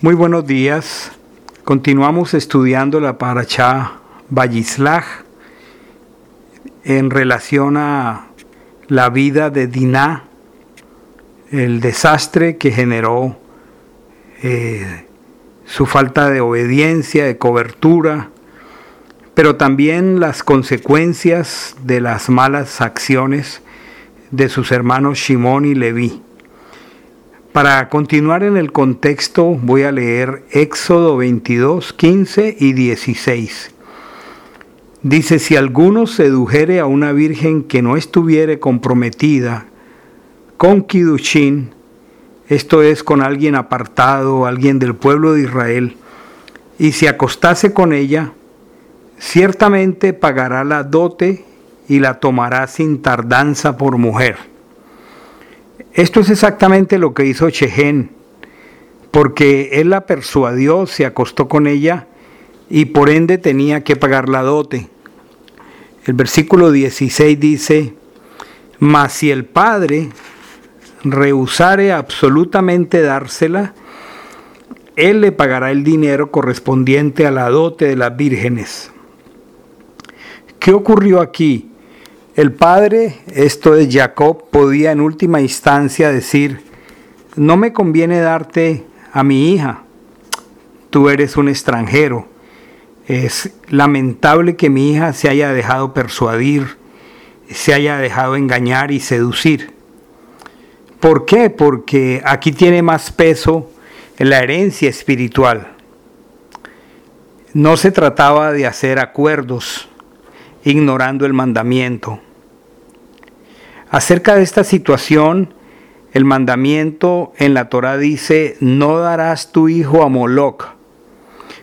Muy buenos días. Continuamos estudiando la Parachá Vallislaj en relación a la vida de Diná, el desastre que generó eh, su falta de obediencia, de cobertura, pero también las consecuencias de las malas acciones de sus hermanos Shimón y Leví. Para continuar en el contexto voy a leer Éxodo 22, 15 y 16. Dice, si alguno sedujere a una virgen que no estuviere comprometida con Kidushin, esto es con alguien apartado, alguien del pueblo de Israel, y se acostase con ella, ciertamente pagará la dote y la tomará sin tardanza por mujer. Esto es exactamente lo que hizo Chehén, porque él la persuadió, se acostó con ella y por ende tenía que pagar la dote. El versículo 16 dice, mas si el padre rehusare absolutamente dársela, él le pagará el dinero correspondiente a la dote de las vírgenes. ¿Qué ocurrió aquí? El padre, esto es Jacob, podía en última instancia decir, no me conviene darte a mi hija, tú eres un extranjero. Es lamentable que mi hija se haya dejado persuadir, se haya dejado engañar y seducir. ¿Por qué? Porque aquí tiene más peso la herencia espiritual. No se trataba de hacer acuerdos ignorando el mandamiento. Acerca de esta situación, el mandamiento en la Torah dice, no darás tu hijo a Moloch.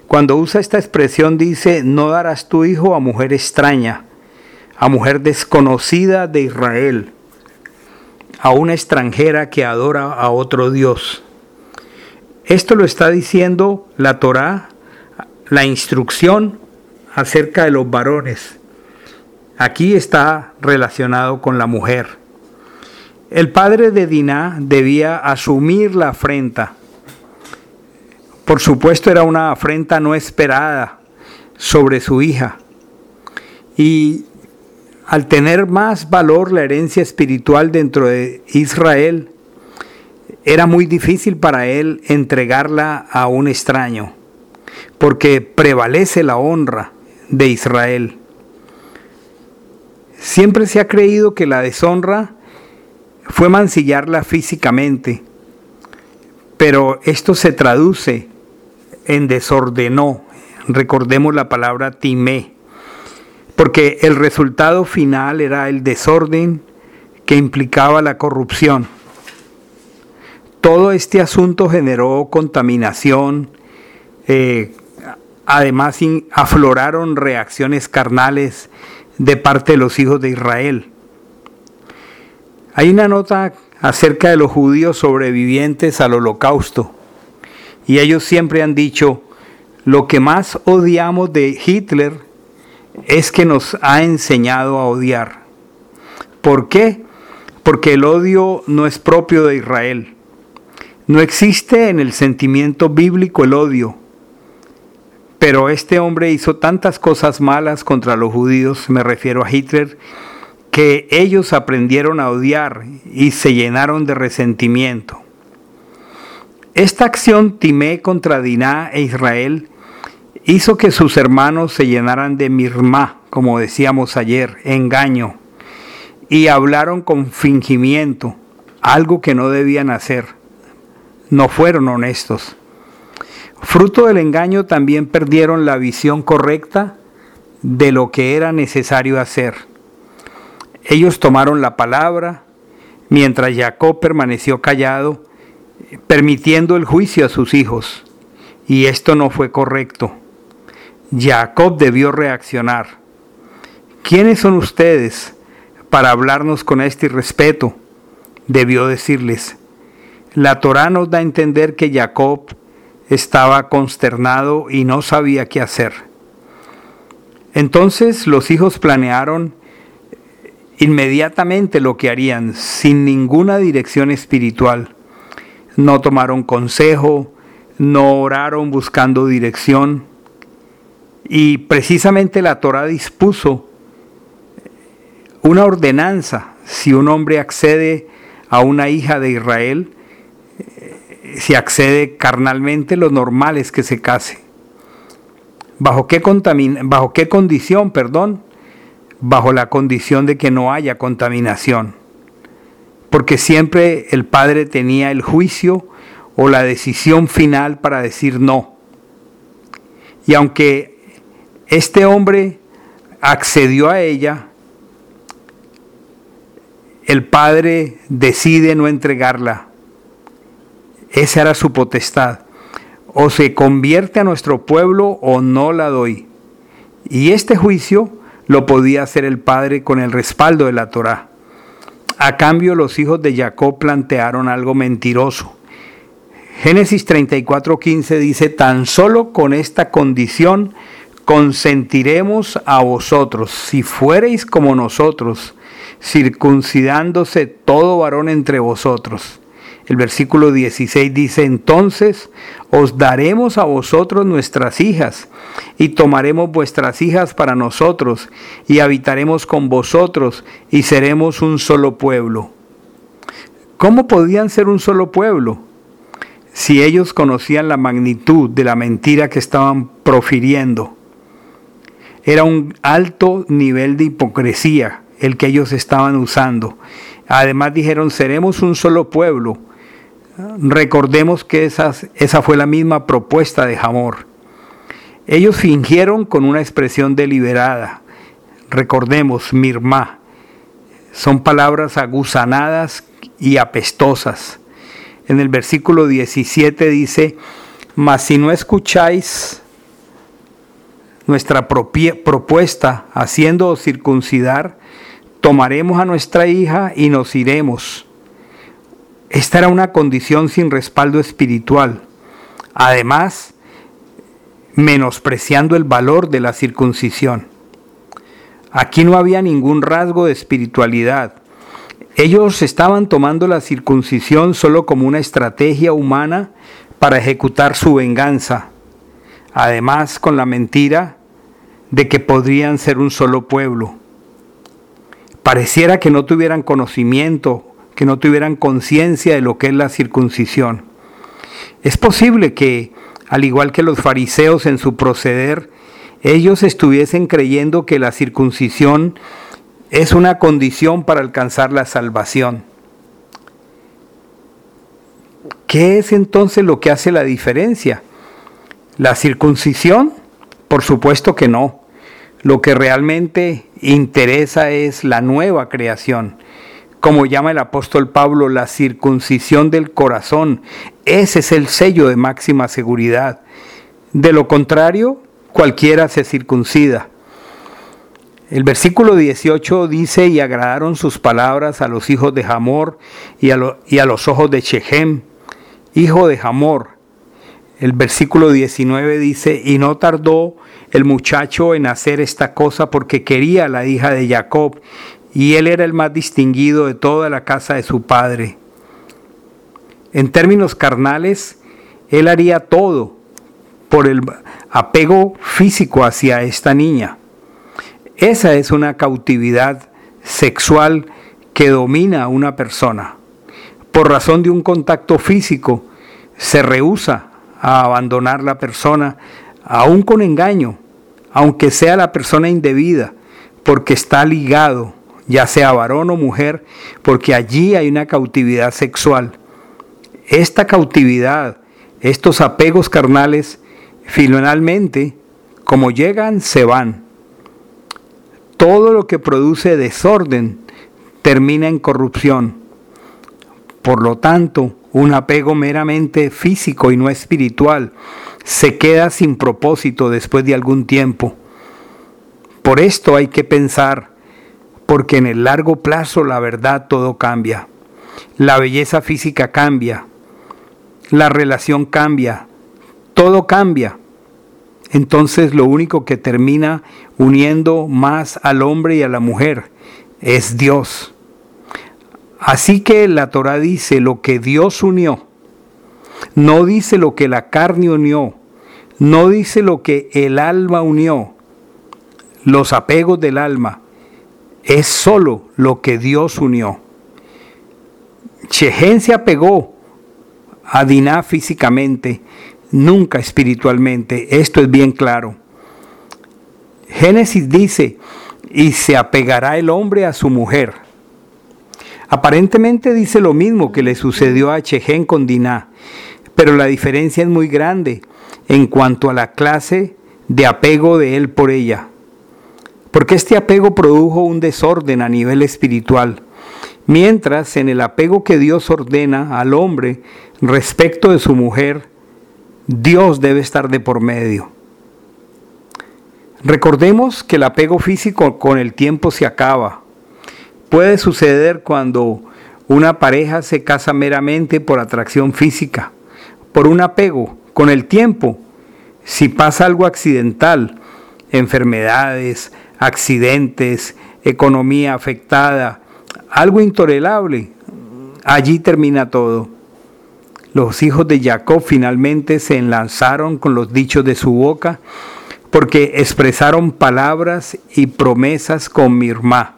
Cuando usa esta expresión dice, no darás tu hijo a mujer extraña, a mujer desconocida de Israel a una extranjera que adora a otro Dios. Esto lo está diciendo la Torá, la instrucción acerca de los varones. Aquí está relacionado con la mujer. El padre de Diná debía asumir la afrenta. Por supuesto era una afrenta no esperada sobre su hija. Y al tener más valor la herencia espiritual dentro de Israel, era muy difícil para él entregarla a un extraño, porque prevalece la honra de Israel. Siempre se ha creído que la deshonra fue mancillarla físicamente, pero esto se traduce en desordenó. Recordemos la palabra timé porque el resultado final era el desorden que implicaba la corrupción. Todo este asunto generó contaminación, eh, además afloraron reacciones carnales de parte de los hijos de Israel. Hay una nota acerca de los judíos sobrevivientes al holocausto y ellos siempre han dicho, lo que más odiamos de Hitler es que nos ha enseñado a odiar. ¿Por qué? Porque el odio no es propio de Israel. No existe en el sentimiento bíblico el odio. Pero este hombre hizo tantas cosas malas contra los judíos, me refiero a Hitler, que ellos aprendieron a odiar y se llenaron de resentimiento. Esta acción timé contra Diná e Israel hizo que sus hermanos se llenaran de mirma, como decíamos ayer, engaño, y hablaron con fingimiento, algo que no debían hacer. No fueron honestos. Fruto del engaño también perdieron la visión correcta de lo que era necesario hacer. Ellos tomaron la palabra, mientras Jacob permaneció callado, permitiendo el juicio a sus hijos, y esto no fue correcto. Jacob debió reaccionar. ¿Quiénes son ustedes para hablarnos con este respeto? Debió decirles. La Torá nos da a entender que Jacob estaba consternado y no sabía qué hacer. Entonces los hijos planearon inmediatamente lo que harían sin ninguna dirección espiritual. No tomaron consejo, no oraron buscando dirección. Y precisamente la Torah dispuso una ordenanza. Si un hombre accede a una hija de Israel, si accede carnalmente, lo normal es que se case. ¿Bajo qué, bajo qué condición? Perdón. Bajo la condición de que no haya contaminación. Porque siempre el padre tenía el juicio o la decisión final para decir no. Y aunque este hombre accedió a ella, el padre decide no entregarla. Esa era su potestad. O se convierte a nuestro pueblo o no la doy. Y este juicio lo podía hacer el padre con el respaldo de la Torá. A cambio los hijos de Jacob plantearon algo mentiroso. Génesis 34:15 dice, tan solo con esta condición consentiremos a vosotros, si fuereis como nosotros, circuncidándose todo varón entre vosotros. El versículo 16 dice, entonces os daremos a vosotros nuestras hijas, y tomaremos vuestras hijas para nosotros, y habitaremos con vosotros, y seremos un solo pueblo. ¿Cómo podían ser un solo pueblo? Si ellos conocían la magnitud de la mentira que estaban profiriendo. Era un alto nivel de hipocresía el que ellos estaban usando. Además dijeron, seremos un solo pueblo. Recordemos que esa fue la misma propuesta de Jamor. Ellos fingieron con una expresión deliberada. Recordemos, mirma. Son palabras aguzanadas y apestosas. En el versículo 17 dice, mas si no escucháis nuestra propuesta haciendo circuncidar, tomaremos a nuestra hija y nos iremos. Esta era una condición sin respaldo espiritual. Además, menospreciando el valor de la circuncisión. Aquí no había ningún rasgo de espiritualidad. Ellos estaban tomando la circuncisión solo como una estrategia humana para ejecutar su venganza. Además, con la mentira de que podrían ser un solo pueblo pareciera que no tuvieran conocimiento, que no tuvieran conciencia de lo que es la circuncisión. Es posible que, al igual que los fariseos en su proceder, ellos estuviesen creyendo que la circuncisión es una condición para alcanzar la salvación. ¿Qué es entonces lo que hace la diferencia? ¿La circuncisión? Por supuesto que no. Lo que realmente interesa es la nueva creación. Como llama el apóstol Pablo, la circuncisión del corazón. Ese es el sello de máxima seguridad. De lo contrario, cualquiera se circuncida. El versículo 18 dice, y agradaron sus palabras a los hijos de Hamor y a, los ojos de Shechem, hijo de Hamor. El versículo 19 dice, y no tardó el muchacho en hacer esta cosa porque quería a la hija de Jacob, y él era el más distinguido de toda la casa de su padre. En términos carnales, él haría todo por el apego físico hacia esta niña. Esa es una cautividad sexual que domina a una persona. Por razón de un contacto físico, se rehúsa a abandonar la persona, aún con engaño, aunque sea la persona indebida, porque está ligado, ya sea varón o mujer, porque allí hay una cautividad sexual. Esta cautividad, estos apegos carnales, finalmente, como llegan, se van. Todo lo que produce desorden termina en corrupción. Por lo tanto, un apego meramente físico y no espiritual se queda sin propósito después de algún tiempo. Por esto hay que pensar, porque en el largo plazo la verdad todo cambia. La belleza física cambia, la relación cambia, todo cambia. Entonces lo único que termina uniendo más al hombre y a la mujer es Dios. Así que la Torah dice, lo que Dios unió, no dice lo que la carne unió, no dice lo que el alma unió, los apegos del alma, es solo lo que Dios unió. Shehen se apegó a Diná físicamente, nunca espiritualmente, esto es bien claro. Génesis dice, y se apegará el hombre a su mujer. Aparentemente dice lo mismo que le sucedió a Chején con Diná, pero la diferencia es muy grande en cuanto a la clase de apego de él por ella. Porque este apego produjo un desorden a nivel espiritual, mientras en el apego que Dios ordena al hombre respecto de su mujer, Dios debe estar de por medio. Recordemos que el apego físico con el tiempo se acaba. Puede suceder cuando una pareja se casa meramente por atracción física, por un apego. Con el tiempo, si pasa algo accidental, enfermedades, accidentes, economía afectada, algo intolerable, allí termina todo. Los hijos de Jacob finalmente se enlazaron con los dichos de su boca porque expresaron palabras y promesas con Mirma.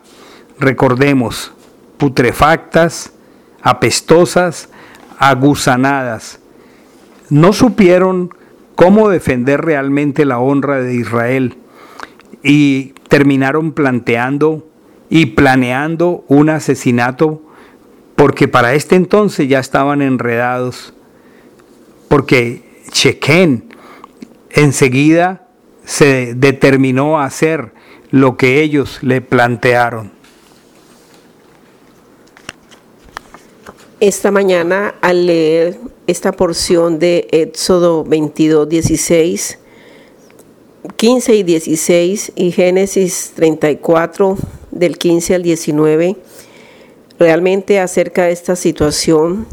Recordemos, putrefactas, apestosas, aguzanadas. No supieron cómo defender realmente la honra de Israel y terminaron planteando y planeando un asesinato porque para este entonces ya estaban enredados, porque Chequén enseguida se determinó a hacer lo que ellos le plantearon. Esta mañana al leer esta porción de Éxodo 22, 16, 15 y 16 y Génesis 34 del 15 al 19, realmente acerca de esta situación,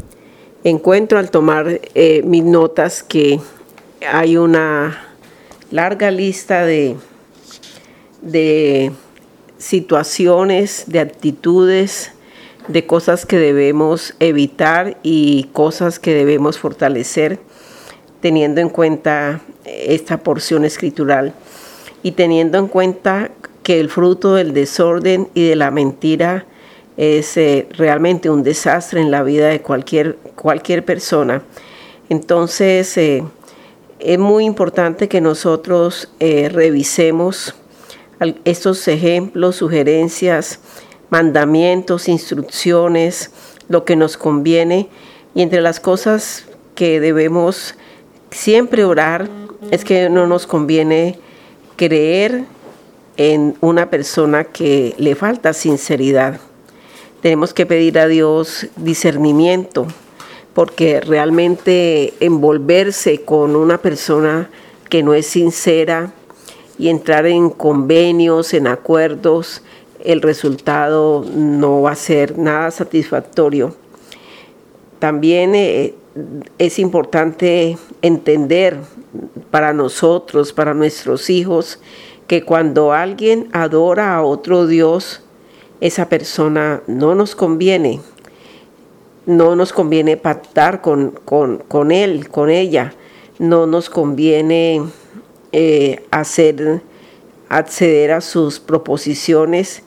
encuentro al tomar eh, mis notas que hay una larga lista de, de situaciones, de actitudes, de cosas que debemos evitar y cosas que debemos fortalecer, teniendo en cuenta esta porción escritural y teniendo en cuenta que el fruto del desorden y de la mentira es eh, realmente un desastre en la vida de cualquier, cualquier persona. Entonces, eh, es muy importante que nosotros eh, revisemos estos ejemplos, sugerencias, mandamientos, instrucciones, lo que nos conviene. Y entre las cosas que debemos siempre orar es que no nos conviene creer en una persona que le falta sinceridad. Tenemos que pedir a Dios discernimiento porque realmente envolverse con una persona que no es sincera y entrar en convenios, en acuerdos, el resultado no va a ser nada satisfactorio. También eh, es importante entender para nosotros, para nuestros hijos, que cuando alguien adora a otro Dios, esa persona no nos conviene no nos conviene pactar con, con, él, con ella, no nos conviene eh, hacer, acceder a sus proposiciones,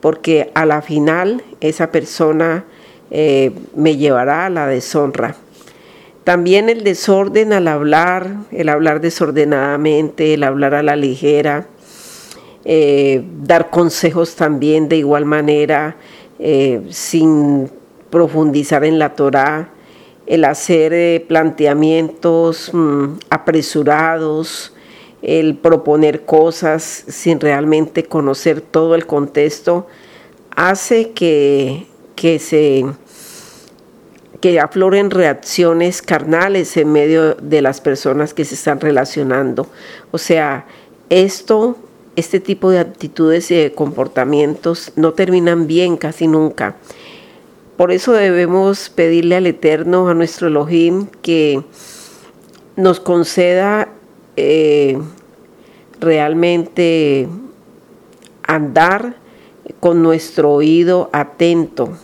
porque a la final esa persona eh, me llevará a la deshonra. También el desorden al hablar, el hablar desordenadamente, el hablar a la ligera, eh, dar consejos también de igual manera, sin profundizar en la Torá, el hacer eh, planteamientos mm, apresurados, el proponer cosas sin realmente conocer todo el contexto, hace que, que se que afloren reacciones carnales en medio de las personas que se están relacionando. O sea, esto, este tipo de actitudes y de comportamientos no terminan bien casi nunca. Por eso debemos pedirle al Eterno, a nuestro Elohim, que nos conceda eh, realmente andar con nuestro oído atento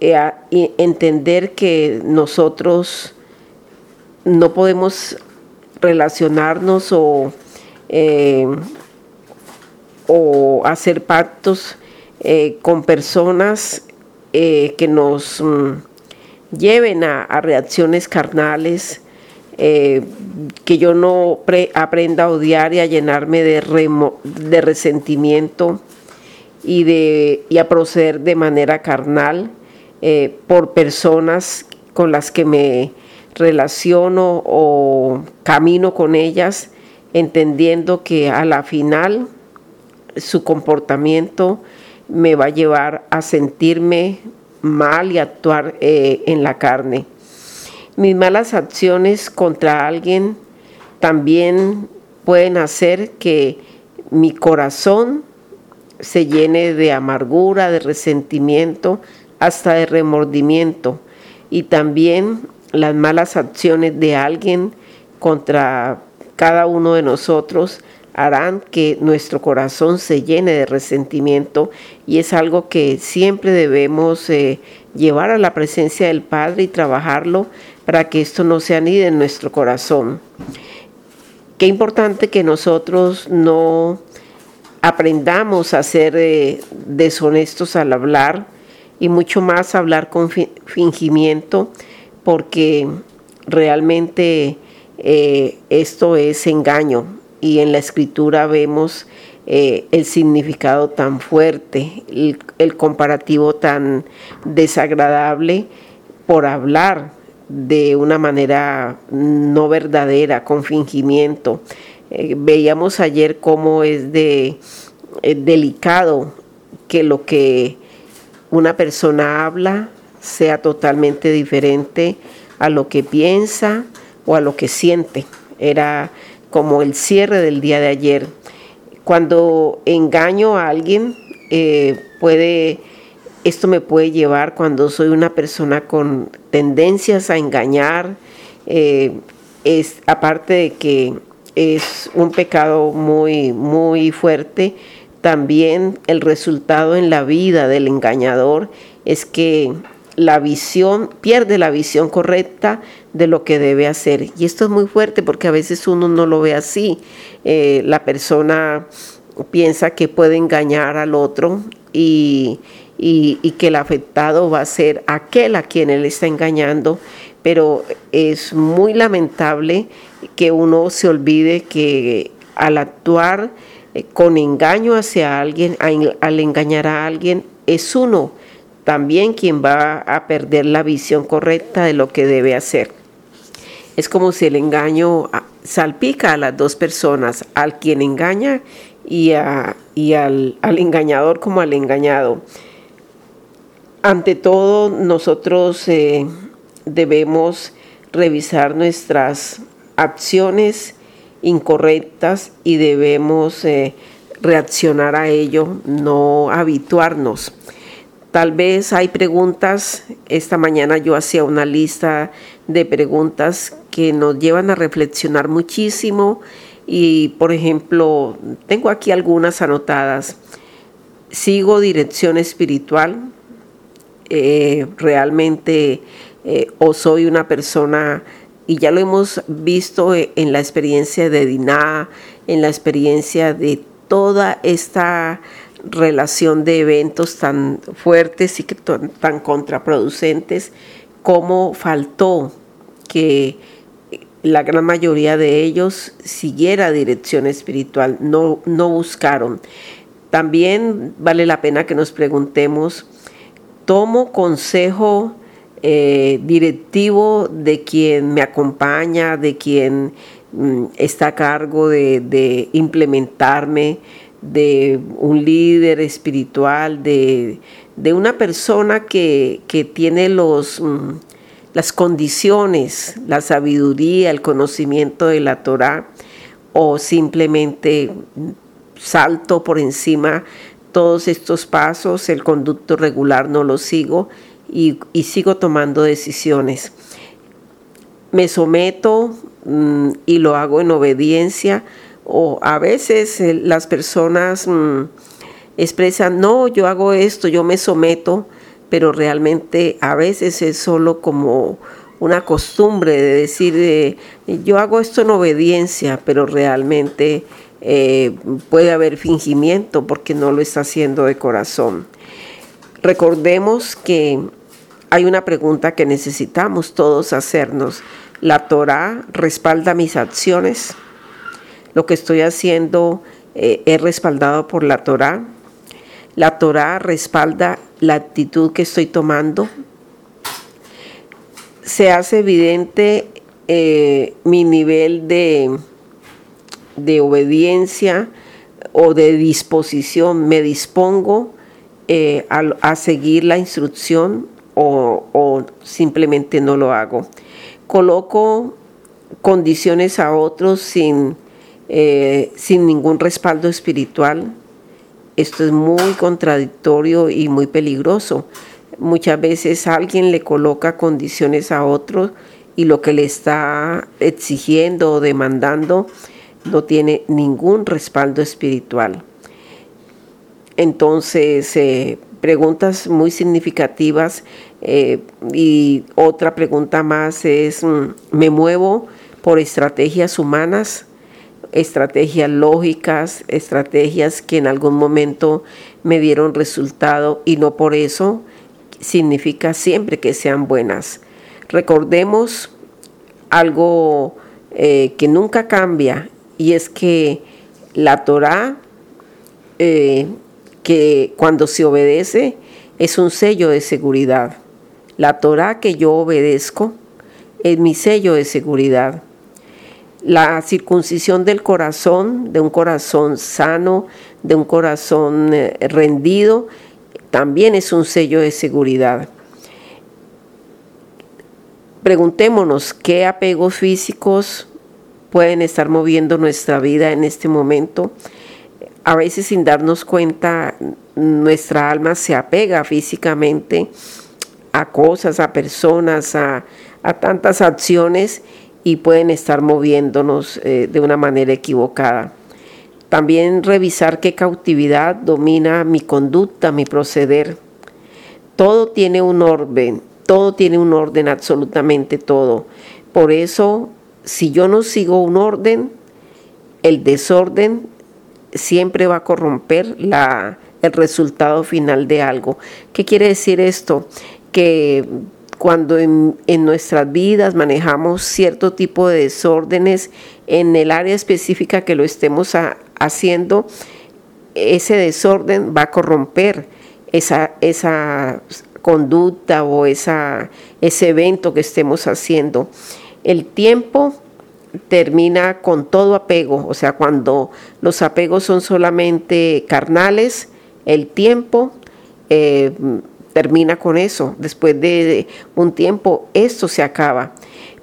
entender que nosotros no podemos relacionarnos o, eh, o hacer pactos eh, con personas eh, que nos mm, lleven a, reacciones carnales, que yo no aprenda a odiar y a llenarme de, de resentimiento y, de, y a proceder de manera carnal por personas con las que me relaciono o camino con ellas, entendiendo que a la final su comportamiento me va a llevar a sentirme mal y actuar eh, en la carne. Mis malas acciones contra alguien también pueden hacer que mi corazón se llene de amargura, de resentimiento, hasta de remordimiento. Y también las malas acciones de alguien contra cada uno de nosotros harán que nuestro corazón se llene de resentimiento y es algo que siempre debemos eh, llevar a la presencia del Padre y trabajarlo para que esto no se anide en nuestro corazón. Qué importante que nosotros no aprendamos a ser eh, deshonestos al hablar y mucho más hablar con fingimiento porque realmente eh, esto es engaño y en la escritura vemos eh, el significado tan fuerte, el, comparativo tan desagradable por hablar de una manera no verdadera, con fingimiento. Eh, veíamos ayer cómo es de delicado que lo que una persona habla sea totalmente diferente a lo que piensa o a lo que siente. Era como el cierre del día de ayer. Cuando engaño a alguien, eh, puede, esto me puede llevar cuando soy una persona con tendencias a engañar, eh, es, aparte de que es un pecado muy, muy fuerte, también el resultado en la vida del engañador es que la visión, pierde la visión correcta de lo que debe hacer. Y esto es muy fuerte porque a veces uno no lo ve así. Eh, la persona piensa que puede engañar al otro y, y, que el afectado va a ser aquel a quien él está engañando, pero es muy lamentable que uno se olvide que al actuar eh, con engaño hacia alguien, al engañar a alguien, es uno también quien va a perder la visión correcta de lo que debe hacer. Es como si el engaño ah, salpica a las dos personas, al quien engaña y, al, engañador como al engañado. Ante todo, nosotros eh, debemos revisar nuestras acciones incorrectas y debemos eh, reaccionar a ello, no habituarnos. Tal vez hay preguntas, esta mañana yo hacía una lista de preguntas que nos llevan a reflexionar muchísimo y por ejemplo, tengo aquí algunas anotadas. ¿Sigo dirección espiritual? Eh, ¿Realmente eh, o soy una persona, y ya lo hemos visto en la experiencia de Diná, en la experiencia de toda esta relación de eventos tan fuertes y que tan contraproducentes, como faltó que la gran mayoría de ellos siguiera dirección espiritual, no, no buscaron. También vale la pena que nos preguntemos, ¿tomo consejo eh, directivo de quien me acompaña, de quien mm, está a cargo de, de implementarme? de un líder espiritual, de, una persona que, tiene los, mm, las condiciones, la sabiduría, el conocimiento de la Torah, o simplemente salto por encima todos estos pasos, el conducto regular no lo sigo y, sigo tomando decisiones. Me someto mm, y lo hago en obediencia o a veces eh, las personas mm, expresan, no, yo hago esto, yo me someto, pero realmente a veces es solo como una costumbre de decir, eh, yo hago esto en obediencia, pero realmente eh, puede haber fingimiento porque no lo está haciendo de corazón. Recordemos que hay una pregunta que necesitamos todos hacernos. ¿La Torah respalda mis acciones? ¿Lo que estoy haciendo eh, es respaldado por la Torah? ¿La Torah respalda la actitud que estoy tomando? Se hace evidente eh, mi nivel de, de obediencia o de disposición. Me dispongo eh, a, seguir la instrucción o, simplemente no lo hago. Coloco condiciones a otros sin, eh, sin ningún respaldo espiritual. Esto es muy contradictorio y muy peligroso. Muchas veces alguien le coloca condiciones a otros y lo que le está exigiendo o demandando no tiene ningún respaldo espiritual. Entonces, eh, preguntas muy significativas eh, y otra pregunta más es, mm, ¿me muevo por estrategias humanas? estrategias lógicas, estrategias que en algún momento me dieron resultado y no por eso significa siempre que sean buenas. Recordemos algo eh, que nunca cambia y es que la Torah, eh, que cuando se obedece, es un sello de seguridad. La Torah que yo obedezco es mi sello de seguridad. La circuncisión del corazón, de un corazón sano, de un corazón eh, rendido, también es un sello de seguridad. Preguntémonos qué apegos físicos pueden estar moviendo nuestra vida en este momento. A veces sin darnos cuenta, nuestra alma se apega físicamente a cosas, a personas, a, tantas acciones y pueden estar moviéndonos eh, de una manera equivocada. También revisar qué cautividad domina mi conducta, mi proceder. Todo tiene un orden, todo tiene un orden, absolutamente todo. Por eso si yo no sigo un orden, el desorden siempre va a corromper la, el resultado final de algo. ¿Qué quiere decir esto? Que cuando en, nuestras vidas manejamos cierto tipo de desórdenes en el área específica que lo estemos haciendo, ese desorden va a corromper esa, esa conducta o esa, ese evento que estemos haciendo. El tiempo termina con todo apego, o sea, cuando los apegos son solamente carnales, el tiempo eh, termina con eso. Después de un tiempo, esto se acaba.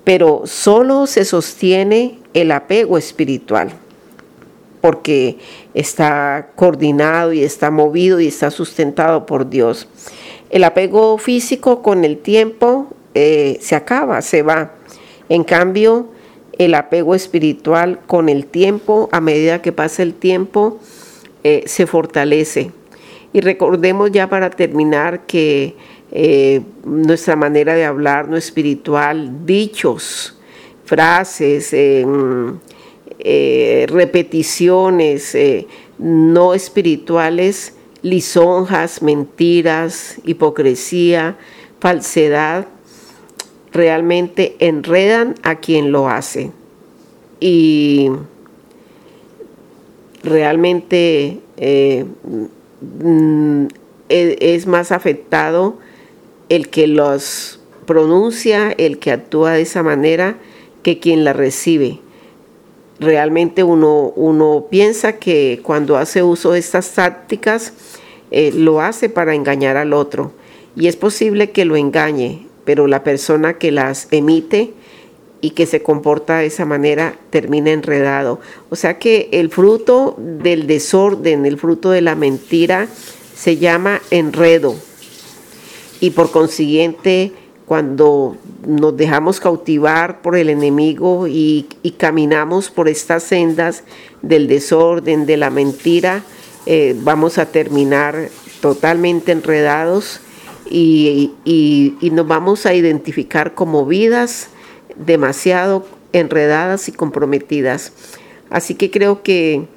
Pero solo se sostiene el apego espiritual, porque está coordinado y está movido y está sustentado por Dios. El apego físico con el tiempo eh, se acaba, se va. En cambio, el apego espiritual con el tiempo, a medida que pasa el tiempo, eh, se fortalece. Y recordemos ya para terminar que eh, nuestra manera de hablar no espiritual, dichos, frases, eh, repeticiones no espirituales, lisonjas, mentiras, hipocresía, falsedad, realmente enredan a quien lo hace. Y realmente eh, mm, es más afectado el que los pronuncia, el que actúa de esa manera, que quien la recibe. Realmente uno, uno piensa que cuando hace uso de estas tácticas, eh, lo hace para engañar al otro. Y es posible que lo engañe, pero la persona que las emite y que se comporta de esa manera termina enredado. O sea que el fruto del desorden, el fruto de la mentira, se llama enredo. Y por consiguiente, cuando nos dejamos cautivar por el enemigo y, caminamos por estas sendas del desorden, de la mentira, eh, vamos a terminar totalmente enredados y, nos vamos a identificar como vidas demasiado enredadas y comprometidas. Así que creo que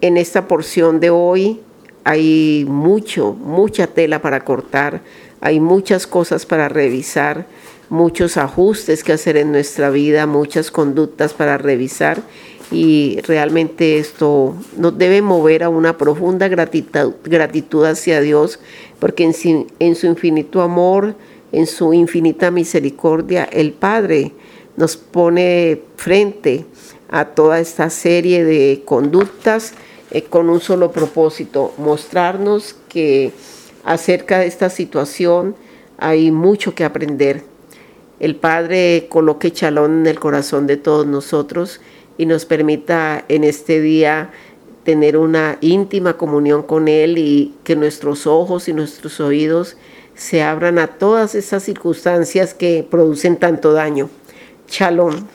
en esta porción de hoy hay mucho, mucha tela para cortar, hay muchas cosas para revisar, muchos ajustes que hacer en nuestra vida, muchas conductas para revisar y realmente esto nos debe mover a una profunda gratitud, gratitud hacia Dios porque en, su infinito amor, en su infinita misericordia, el Padre nos pone frente a toda esta serie de conductas eh, con un solo propósito, mostrarnos que acerca de esta situación hay mucho que aprender. El Padre coloque chalón en el corazón de todos nosotros y nos permita en este día tener una íntima comunión con Él y que nuestros ojos y nuestros oídos se abran a todas esas circunstancias que producen tanto daño. Shalom.